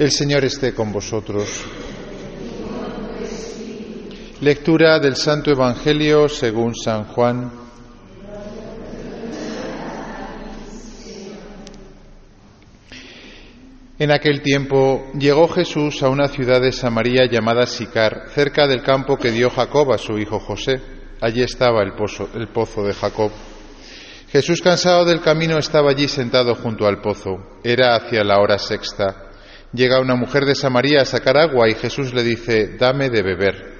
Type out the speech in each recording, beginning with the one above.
El Señor esté con vosotros. Lectura del Santo Evangelio según San Juan. En aquel tiempo llegó Jesús a una ciudad de Samaria llamada Sicar, cerca del campo que dio Jacob a su hijo José. Allí estaba el, el pozo de Jacob. Jesús, cansado del camino, estaba allí sentado junto al pozo. Era hacia la hora sexta. Llega una mujer de Samaria a sacar agua y Jesús le dice, dame de beber.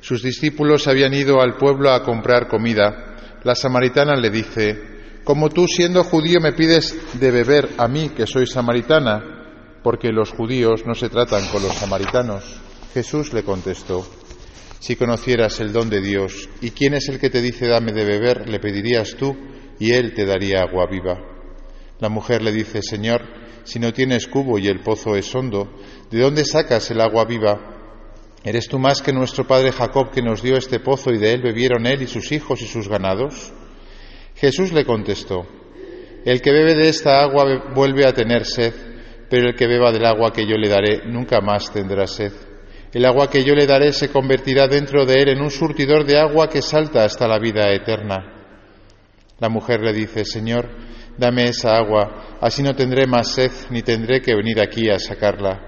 Sus discípulos habían ido al pueblo a comprar comida. La samaritana le dice, como tú siendo judío me pides de beber a mí, que soy samaritana, porque los judíos no se tratan con los samaritanos. Jesús le contestó, si conocieras el don de Dios y quién es el que te dice dame de beber, le pedirías tú y él te daría agua viva. La mujer le dice, Señor, si no tienes cubo y el pozo es hondo, ¿de dónde sacas el agua viva? ¿Eres tú más que nuestro padre Jacob que nos dio este pozo y de él bebieron él y sus hijos y sus ganados? Jesús le contestó, El que bebe de esta agua vuelve a tener sed pero el que beba del agua que yo le daré nunca más tendrá sed. El agua que yo le daré se convertirá dentro de él en un surtidor de agua que salta hasta la vida eterna. La mujer le dice, Señor, dame esa agua, así no tendré más sed ni tendré que venir aquí a sacarla.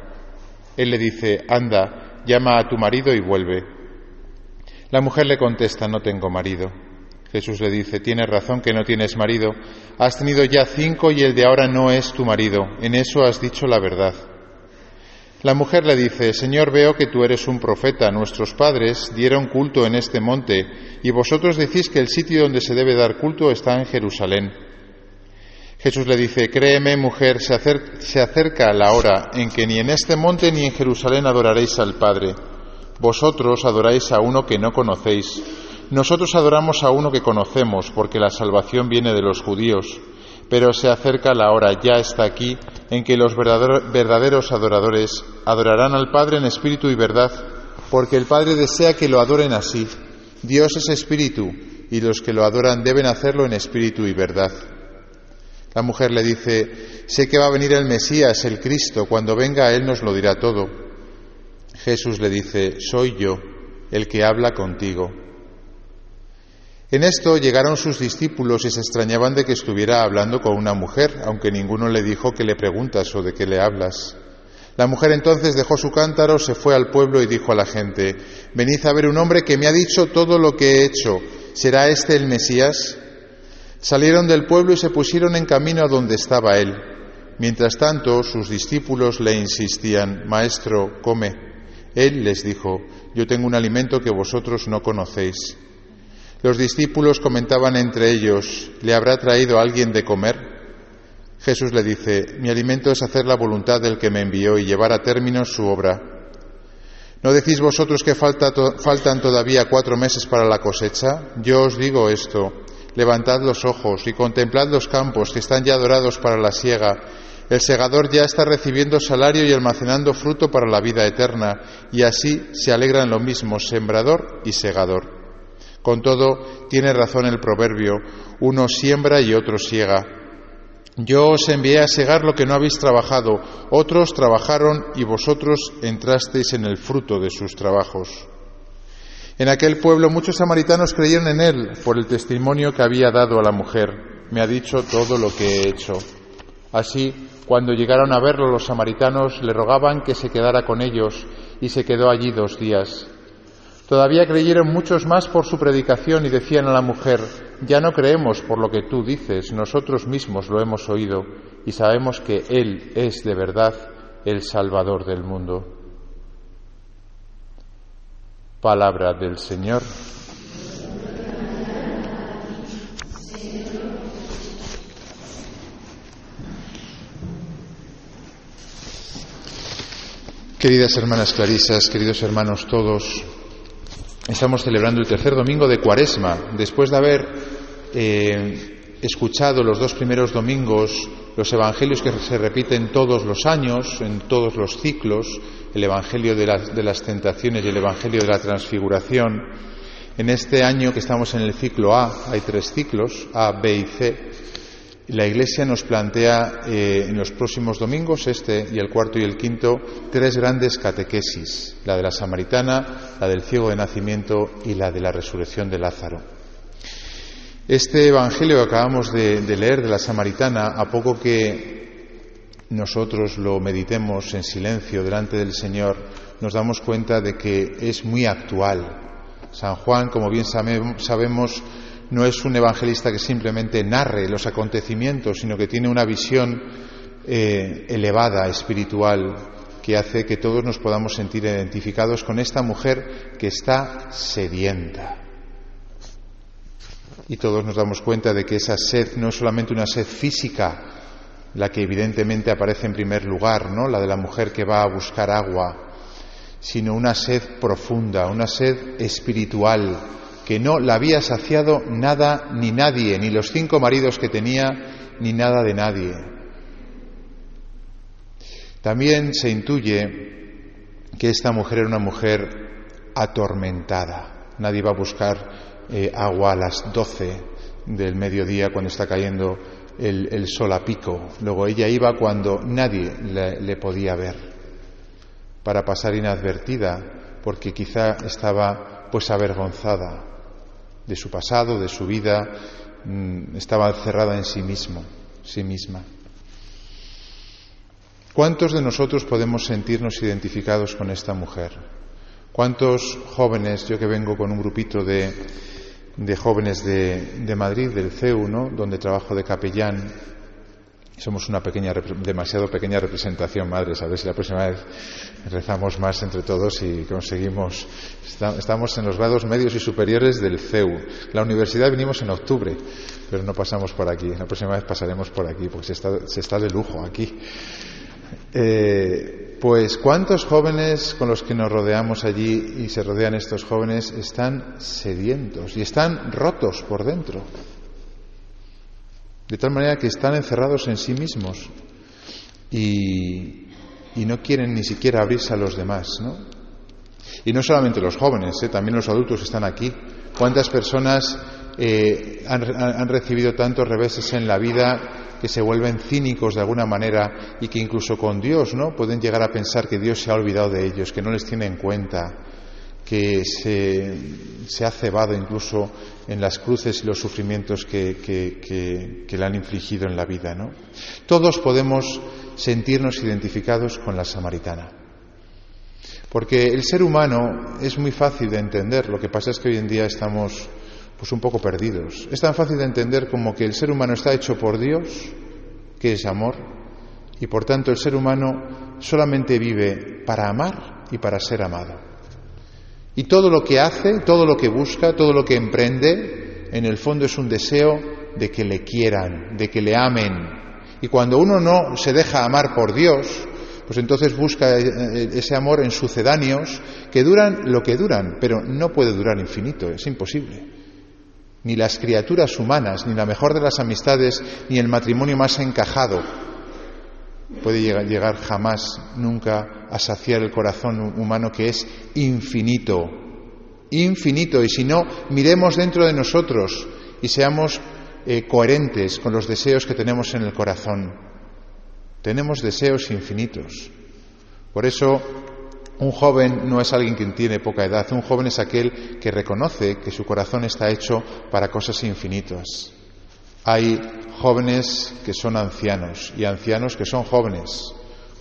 Él le dice, anda, llama a tu marido y vuelve. La mujer le contesta, no tengo marido. Jesús le dice, tienes razón que no tienes marido, has tenido ya cinco y el de ahora no es tu marido, en eso has dicho la verdad. La mujer le dice, Señor, veo que tú eres un profeta, nuestros padres dieron culto en este monte, y vosotros decís que el sitio donde se debe dar culto está en Jerusalén. Jesús le dice, créeme mujer, se, acerca la hora en que ni en este monte ni en Jerusalén adoraréis al Padre. Vosotros adoráis a uno que no conocéis nosotros adoramos a uno que conocemos, porque la salvación viene de los judíos, pero se acerca la hora, ya está aquí, en que los verdaderos adoradores adorarán al Padre en espíritu y verdad, porque el Padre desea que lo adoren así. Dios es espíritu, y los que lo adoran deben hacerlo en espíritu y verdad. La mujer le dice, sé que va a venir el Mesías, el Cristo, cuando venga Él nos lo dirá todo. Jesús le dice, soy yo, el que habla contigo. En esto llegaron sus discípulos y se extrañaban de que estuviera hablando con una mujer, aunque ninguno le dijo que le preguntas o de qué le hablas. La mujer entonces dejó su cántaro, se fue al pueblo y dijo a la gente, Venid a ver un hombre que me ha dicho todo lo que he hecho. ¿Será este el Mesías? Salieron del pueblo y se pusieron en camino a donde estaba él. Mientras tanto, sus discípulos le insistían, Maestro, come. Él les dijo, Yo tengo un alimento que vosotros no conocéis. Los discípulos comentaban entre ellos, ¿le habrá traído alguien de comer? Jesús le dice, mi alimento es hacer la voluntad del que me envió y llevar a término su obra. ¿No decís vosotros que faltan todavía cuatro meses para la cosecha? Yo os digo esto, levantad los ojos y contemplad los campos que están ya dorados para la siega. El segador ya está recibiendo salario y almacenando fruto para la vida eterna, y así se alegran lo mismo sembrador y segador. Con todo, tiene razón el proverbio, uno siembra y otro siega. Yo os envié a segar lo que no habéis trabajado, otros trabajaron y vosotros entrasteis en el fruto de sus trabajos. En aquel pueblo muchos samaritanos creyeron en él por el testimonio que había dado a la mujer. Me ha dicho todo lo que he hecho. Así, cuando llegaron a verlo los samaritanos, le rogaban que se quedara con ellos y se quedó allí dos días. Todavía creyeron muchos más por su predicación y decían a la mujer, ya no creemos por lo que tú dices, nosotros mismos lo hemos oído y sabemos que Él es de verdad el Salvador del mundo. Palabra del Señor. Queridas hermanas clarisas, queridos hermanos todos, Estamos celebrando el tercer domingo de Cuaresma, después de haber eh, escuchado los dos primeros domingos los evangelios que se repiten todos los años, en todos los ciclos, el evangelio de, las tentaciones y el evangelio de la transfiguración. En este año que estamos en el ciclo A, hay tres ciclos, A, B y C, La Iglesia nos plantea eh, en los próximos domingos, este y el cuarto y el quinto, tres grandes catequesis, la de la samaritana, la del ciego de nacimiento y la de la resurrección de Lázaro. Este Evangelio que acabamos de leer de la samaritana, a poco que nosotros lo meditemos en silencio delante del Señor, nos damos cuenta de que es muy actual. San Juan, como bien sabemos, no es un evangelista que simplemente narre los acontecimientos, sino que tiene una visión eh, elevada, espiritual, que hace que todos nos podamos sentir identificados con esta mujer que está sedienta. Y todos nos damos cuenta de que esa sed no es solamente una sed física, la que evidentemente aparece en primer lugar, ¿no? La de la mujer que va a buscar agua, sino una sed profunda, una sed espiritual, que no la había saciado nada ni nadie, ni los cinco maridos que tenía, ni nada de nadie. También se intuye que esta mujer era una mujer atormentada. Nadie va a buscar eh, agua a las doce del mediodía cuando está cayendo el, sol a pico. Luego ella iba cuando nadie le podía ver, para pasar inadvertida, porque quizá estaba pues avergonzada de su pasado, de su vida, mm, estaba cerrada en sí mismo, sí misma. ¿Cuántos de nosotros podemos sentirnos identificados con esta mujer? ¿Cuántos jóvenes, yo que vengo con un grupito de, de jóvenes de, de, Madrid, del CEU, ¿no? donde trabajo de capellán, somos una pequeña, demasiado pequeña representación, madres. A ver si la próxima vez rezamos más entre todos y conseguimos. Estamos en los grados medios y superiores del CEU. La universidad vinimos en octubre, pero no pasamos por aquí. La próxima vez pasaremos por aquí, porque se está, se está de lujo aquí. Eh, pues, ¿cuántos jóvenes con los que nos rodeamos allí y se rodean estos jóvenes están sedientos y están rotos por dentro? De tal manera que están encerrados en sí mismos y, no quieren ni siquiera abrirse a los demás, ¿no? Y no solamente los jóvenes, ¿eh? también los adultos están aquí. ¿Cuántas personas eh, han, han, recibido tantos reveses en la vida que se vuelven cínicos de alguna manera y que incluso con Dios, ¿no? Pueden llegar a pensar que Dios se ha olvidado de ellos, que no les tiene en cuenta, que se, se, ha cebado incluso en las cruces y los sufrimientos que, que, le han infligido en la vida. ¿no? Todos podemos sentirnos identificados con la samaritana. Porque el ser humano es muy fácil de entender, lo que pasa es que hoy en día estamos pues un poco perdidos. Es tan fácil de entender como que el ser humano está hecho por Dios, que es amor, y por tanto el ser humano solamente vive para amar y para ser amado. Y todo lo que hace, todo lo que busca, todo lo que emprende, en el fondo es un deseo de que le quieran, de que le amen. Y cuando uno no se deja amar por Dios, pues entonces busca eh, ese amor en sucedáneos que duran lo que duran, pero no puede durar infinito, es imposible. Ni las criaturas humanas, ni la mejor de las amistades, ni el matrimonio más encajado puede llegar, jamás, nunca, a saciar el corazón humano que es infinito, infinito. Y si no, miremos dentro de nosotros y seamos eh, coherentes con los deseos que tenemos en el corazón. Tenemos deseos infinitos. Por eso, un joven no es alguien que tiene poca edad, un joven es aquel que reconoce que su corazón está hecho para cosas infinitas. Hay jóvenes que son ancianos y ancianos que son jóvenes,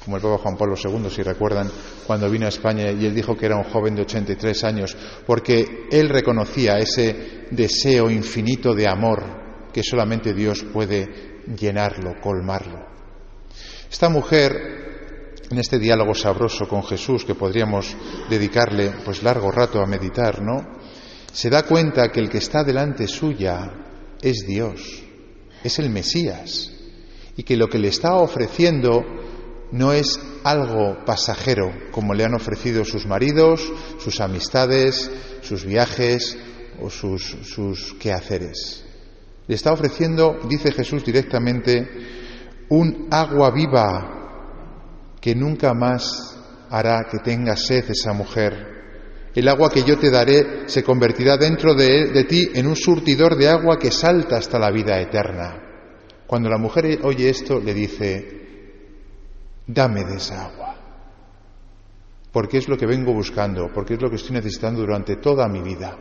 como el Papa Juan Pablo II, si recuerdan, cuando vino a España y él dijo que era un joven de 83 años, porque él reconocía ese deseo infinito de amor que solamente Dios puede llenarlo, colmarlo. Esta mujer, en este diálogo sabroso con Jesús, que podríamos dedicarle pues largo rato a meditar, ¿no? Se da cuenta que el que está delante suya es Dios es el Mesías y que lo que le está ofreciendo no es algo pasajero como le han ofrecido sus maridos, sus amistades, sus viajes o sus, sus quehaceres. Le está ofreciendo, dice Jesús directamente, un agua viva que nunca más hará que tenga sed esa mujer. El agua que yo te daré se convertirá dentro de, de ti en un surtidor de agua que salta hasta la vida eterna. Cuando la mujer oye esto, le dice, dame de esa agua, porque es lo que vengo buscando, porque es lo que estoy necesitando durante toda mi vida.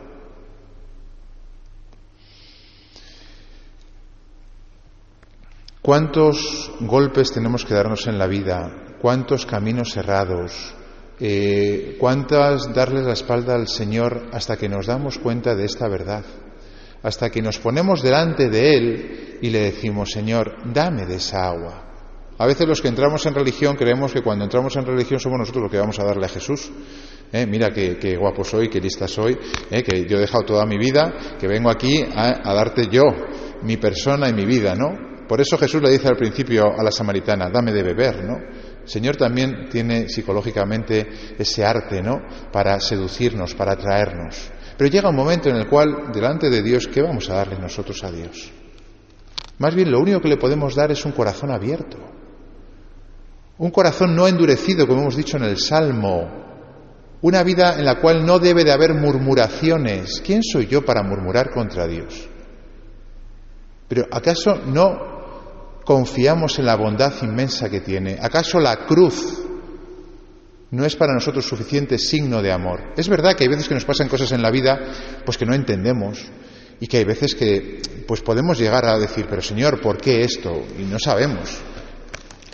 ¿Cuántos golpes tenemos que darnos en la vida? ¿Cuántos caminos cerrados? Eh, ¿Cuántas darles la espalda al Señor hasta que nos damos cuenta de esta verdad? Hasta que nos ponemos delante de Él y le decimos, Señor, dame de esa agua. A veces los que entramos en religión creemos que cuando entramos en religión somos nosotros los que vamos a darle a Jesús. ¿Eh? Mira qué, guapo soy, qué lista soy, ¿eh? que yo he dejado toda mi vida, que vengo aquí a, a darte yo, mi persona y mi vida, ¿no? Por eso Jesús le dice al principio a la samaritana, dame de beber, ¿no? El Señor también tiene psicológicamente ese arte, ¿no? Para seducirnos, para atraernos. Pero llega un momento en el cual, delante de Dios, ¿qué vamos a darle nosotros a Dios? Más bien, lo único que le podemos dar es un corazón abierto. Un corazón no endurecido, como hemos dicho en el Salmo. Una vida en la cual no debe de haber murmuraciones. ¿Quién soy yo para murmurar contra Dios? Pero ¿acaso no confiamos en la bondad inmensa que tiene? ¿Acaso la cruz no es para nosotros suficiente signo de amor? Es verdad que hay veces que nos pasan cosas en la vida pues que no entendemos y que hay veces que pues podemos llegar a decir, pero Señor, ¿por qué esto? Y no sabemos.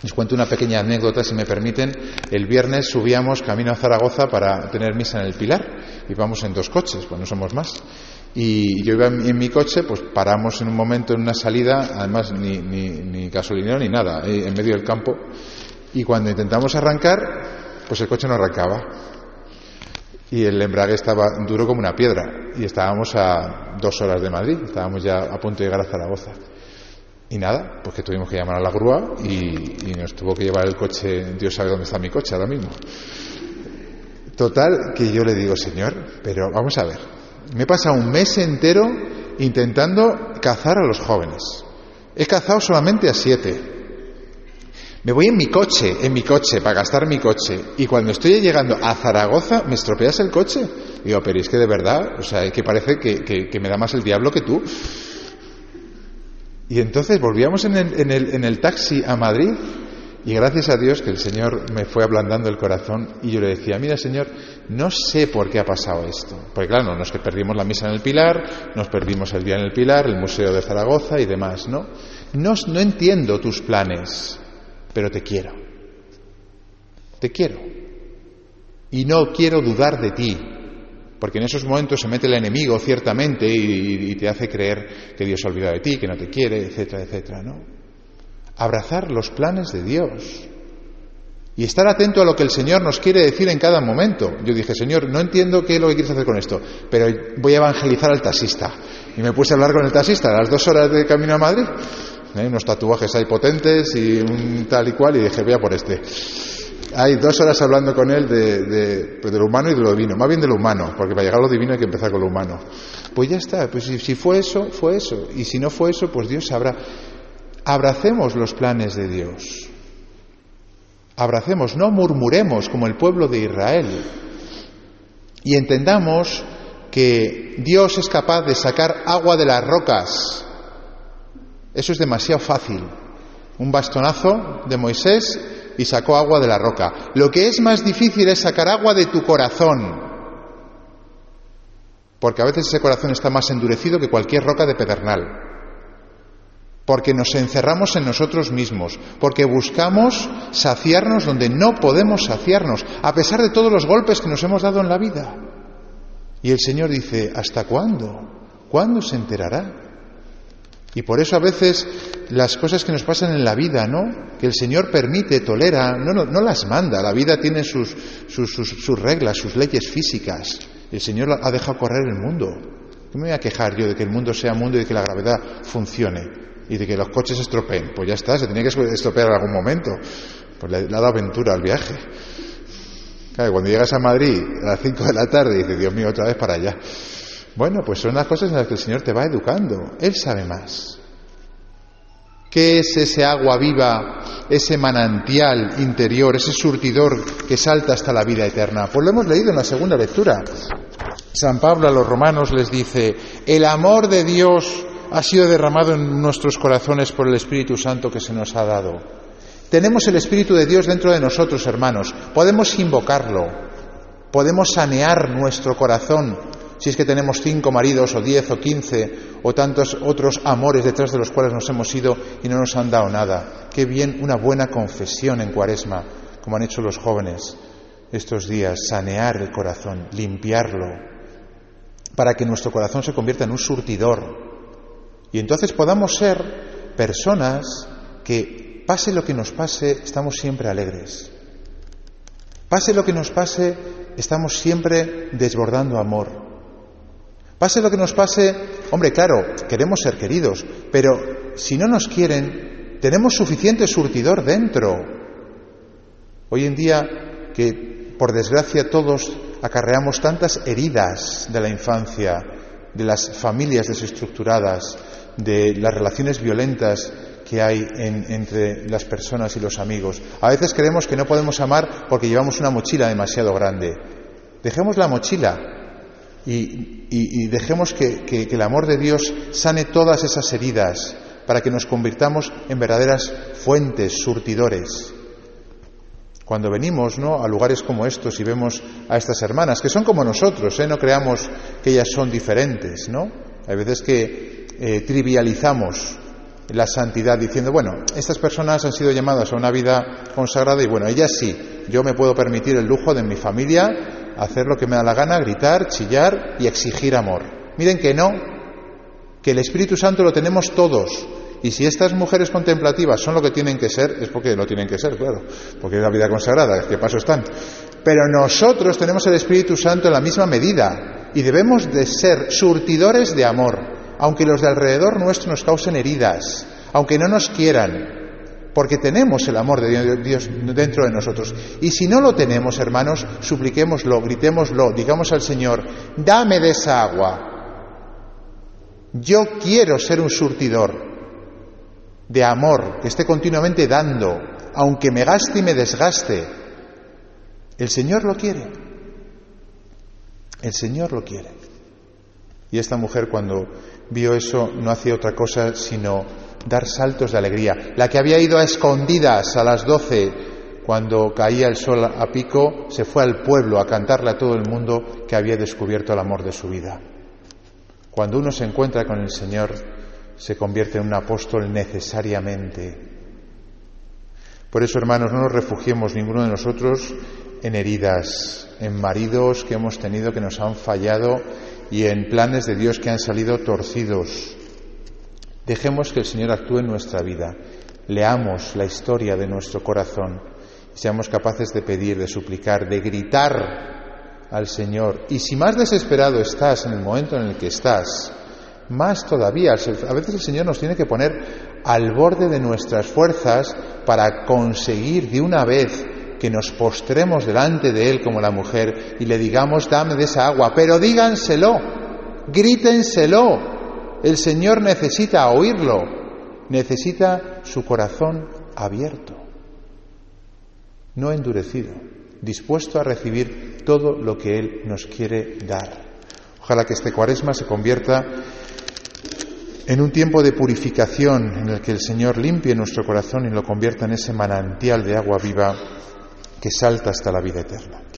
Les cuento una pequeña anécdota, si me permiten. El viernes subíamos camino a Zaragoza para tener misa en el Pilar. Íbamos en dos coches, pues no somos más. Y yo iba en, mi coche, pues paramos en un momento en una salida, además ni, ni, ni gasolinero ni nada, en medio del campo. Y cuando intentamos arrancar, pues el coche no arrancaba. Y el embrague estaba duro como una piedra. Y estábamos a dos horas de Madrid, estábamos ya a punto de llegar a Zaragoza. Y nada, pues que tuvimos que llamar a la grúa y, nos tuvo que llevar el coche, Dios sabe dónde está mi coche ahora mismo. Total, que yo le digo, Señor, pero vamos a ver, me he pasado un mes entero intentando cazar a los jóvenes. He cazado solamente a siete. Me voy en mi coche, en mi coche, para gastar mi coche. Y cuando estoy llegando a Zaragoza, ¿me estropeas el coche? digo, pero es que de verdad, o sea, es que parece que, me da más el diablo que tú. Y entonces volvíamos en el, en, el, taxi a Madrid y gracias a Dios que el Señor me fue ablandando el corazón y yo le decía, mira Señor, no sé por qué ha pasado esto. Porque claro, no, es que perdimos la misa en el Pilar, nos perdimos el día en el Pilar, el Museo de Zaragoza y demás, ¿no? No, no entiendo tus planes, pero te quiero. Te quiero. Y no quiero dudar de ti, porque en esos momentos se mete el enemigo, ciertamente, y, te hace creer que Dios ha olvidado de ti, que no te quiere, etcétera, etcétera, ¿no? Abrazar los planes de Dios y estar atento a lo que el Señor nos quiere decir en cada momento. Yo dije, Señor, no entiendo qué es lo que quieres hacer con esto, pero voy a evangelizar al taxista. Y me puse a hablar con el taxista a las dos horas de camino a Madrid. Hay unos tatuajes ahí potentes y un tal y cual, y dije, voy por este. Hay dos horas hablando con él de, pues de, lo humano y de lo divino, más bien de lo humano, porque para llegar a lo divino hay que empezar con lo humano. Pues ya está, pues si fue eso, fue eso, y si no fue eso, pues Dios sabrá. Abracemos los planes de Dios. Abracemos, no murmuremos como el pueblo de Israel. Y entendamos que Dios es capaz de sacar agua de las rocas. Eso es demasiado fácil. Un bastonazo de Moisés y sacó agua de la roca. Lo que es más difícil es sacar agua de tu corazón, porque a veces ese corazón está más endurecido que cualquier roca de pedernal, porque nos encerramos en nosotros mismos, porque buscamos saciarnos donde no podemos saciarnos, a pesar de todos los golpes que nos hemos dado en la vida. Y el Señor dice, ¿hasta cuándo? ¿Cuándo se enterará? Y por eso a veces las cosas que nos pasan en la vida, ¿no? Que el Señor permite, tolera, no, no, no las manda. La vida tiene sus, sus, sus, reglas, sus leyes físicas. El Señor ha dejado correr el mundo. ¿Qué me voy a quejar yo de que el mundo sea mundo y de que la gravedad funcione? Y de que los coches se estropeen. Pues ya está, se tenía que estropear en algún momento. Pues le, ha dado aventura al viaje. Cuando llegas a Madrid a las 5 de la tarde y dices, Dios mío, otra vez para allá. Bueno, pues son las cosas en las que el Señor te va educando. Él sabe más. ¿Qué es ese agua viva, ese manantial interior, ese surtidor que salta hasta la vida eterna? Pues lo hemos leído en la segunda lectura. San Pablo a los romanos les dice, el amor de Dios ha sido derramado en nuestros corazones por el Espíritu Santo que se nos ha dado. Tenemos el Espíritu de Dios dentro de nosotros, hermanos. Podemos invocarlo. Podemos sanear nuestro corazón si es que tenemos cinco maridos o diez o quince o tantos otros amores detrás de los cuales nos hemos ido y no nos han dado nada. Qué bien una buena confesión en cuaresma, como han hecho los jóvenes estos días, sanear el corazón, limpiarlo, para que nuestro corazón se convierta en un surtidor. Y entonces podamos ser personas que, pase lo que nos pase, estamos siempre alegres. Pase lo que nos pase, estamos siempre desbordando amor. Pase lo que nos pase, hombre, claro, queremos ser queridos, pero si no nos quieren, tenemos suficiente surtidor dentro. Hoy en día que, por desgracia, todos acarreamos tantas heridas de la infancia, de las familias desestructuradas, de las relaciones violentas que hay entre las personas y los amigos. A veces creemos que no podemos amar porque llevamos una mochila demasiado grande. Dejemos la mochila y, dejemos que, el amor de Dios sane todas esas heridas para que nos convirtamos en verdaderas fuentes, surtidores. Cuando venimos ¿no? a lugares como estos y vemos a estas hermanas, que son como nosotros, ¿eh? no creamos que ellas son diferentes, ¿no? Hay veces que eh, trivializamos la santidad diciendo, bueno, estas personas han sido llamadas a una vida consagrada y bueno, ellas sí, yo me puedo permitir el lujo de mi familia hacer lo que me da la gana, gritar, chillar y exigir amor. Miren que no, que el Espíritu Santo lo tenemos todos. Y si estas mujeres contemplativas son lo que tienen que ser, es porque lo tienen que ser, claro, porque es la vida consagrada, ¿qué paso están? Pero nosotros tenemos el Espíritu Santo en la misma medida y debemos de ser surtidores de amor, aunque los de alrededor nuestro nos causen heridas, aunque no nos quieran, porque tenemos el amor de Dios dentro de nosotros. Y si no lo tenemos, hermanos, supliquémoslo, gritémoslo, digamos al Señor, dame de esa agua. Yo quiero ser un surtidor de amor que esté continuamente dando, aunque me gaste y me desgaste. El Señor lo quiere. El Señor lo quiere. Y esta mujer cuando vio eso no hacía otra cosa sino dar saltos de alegría. La que había ido a escondidas a las doce cuando caía el sol a pico, se fue al pueblo a cantarle a todo el mundo que había descubierto el amor de su vida. Cuando uno se encuentra con el Señor, se convierte en un apóstol necesariamente. Por eso, hermanos, no nos refugiemos ninguno de nosotros en heridas, en maridos que hemos tenido que nos han fallado y en planes de Dios que han salido torcidos. Dejemos que el Señor actúe en nuestra vida. Leamos la historia de nuestro corazón y seamos capaces de pedir, de suplicar, de gritar al Señor. Y si más desesperado estás en el momento en el que estás, más todavía, a veces el Señor nos tiene que poner al borde de nuestras fuerzas para conseguir de una vez que nos postremos delante de Él como la mujer y le digamos, dame de esa agua, pero díganselo, grítenselo, el Señor necesita oírlo, necesita su corazón abierto, no endurecido, dispuesto a recibir todo lo que Él nos quiere dar. Ojalá que este cuaresma se convierta en un tiempo de purificación en el que el Señor limpie nuestro corazón y lo convierta en ese manantial de agua viva que salta hasta la vida eterna.